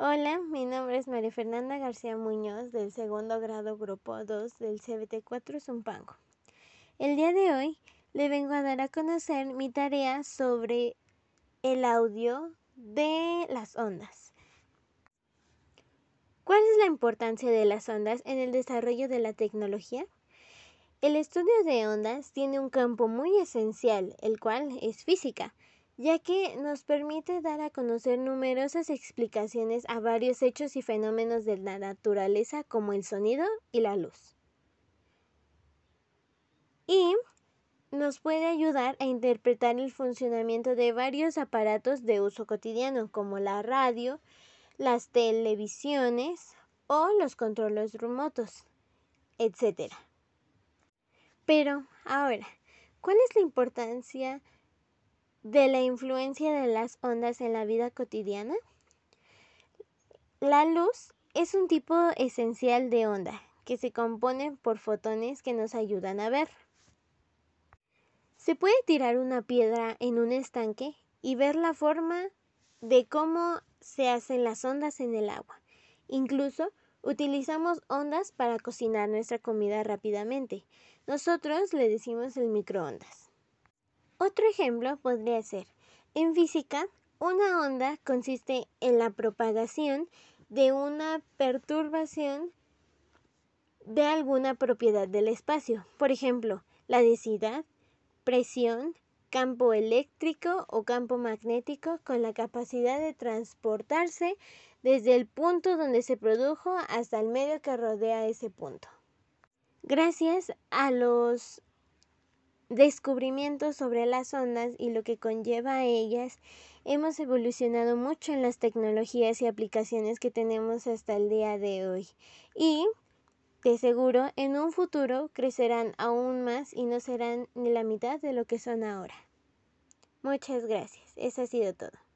Hola, mi nombre es María Fernanda García Muñoz del segundo grado grupo 2 del CBT4 Zumpango. El día de hoy le vengo a dar a conocer mi tarea sobre el audio de las ondas. ¿Cuál es la importancia de las ondas en el desarrollo de la tecnología? El estudio de ondas tiene un campo muy esencial, el cual es física ya que nos permite dar a conocer numerosas explicaciones a varios hechos y fenómenos de la naturaleza como el sonido y la luz. Y nos puede ayudar a interpretar el funcionamiento de varios aparatos de uso cotidiano como la radio, las televisiones o los controles remotos, etc. Pero ahora, ¿cuál es la importancia de la influencia de las ondas en la vida cotidiana? La luz es un tipo esencial de onda que se compone por fotones que nos ayudan a ver. Se puede tirar una piedra en un estanque y ver la forma de cómo se hacen las ondas en el agua. Incluso utilizamos ondas para cocinar nuestra comida rápidamente. Nosotros le decimos el microondas. Otro ejemplo podría ser, en física, una onda consiste en la propagación de una perturbación de alguna propiedad del espacio, por ejemplo, la densidad, presión, campo eléctrico o campo magnético con la capacidad de transportarse desde el punto donde se produjo hasta el medio que rodea ese punto. Gracias a los descubrimientos sobre las ondas y lo que conlleva a ellas, hemos evolucionado mucho en las tecnologías y aplicaciones que tenemos hasta el día de hoy. Y de seguro en un futuro crecerán aún más y no serán ni la mitad de lo que son ahora. Muchas gracias. Eso ha sido todo.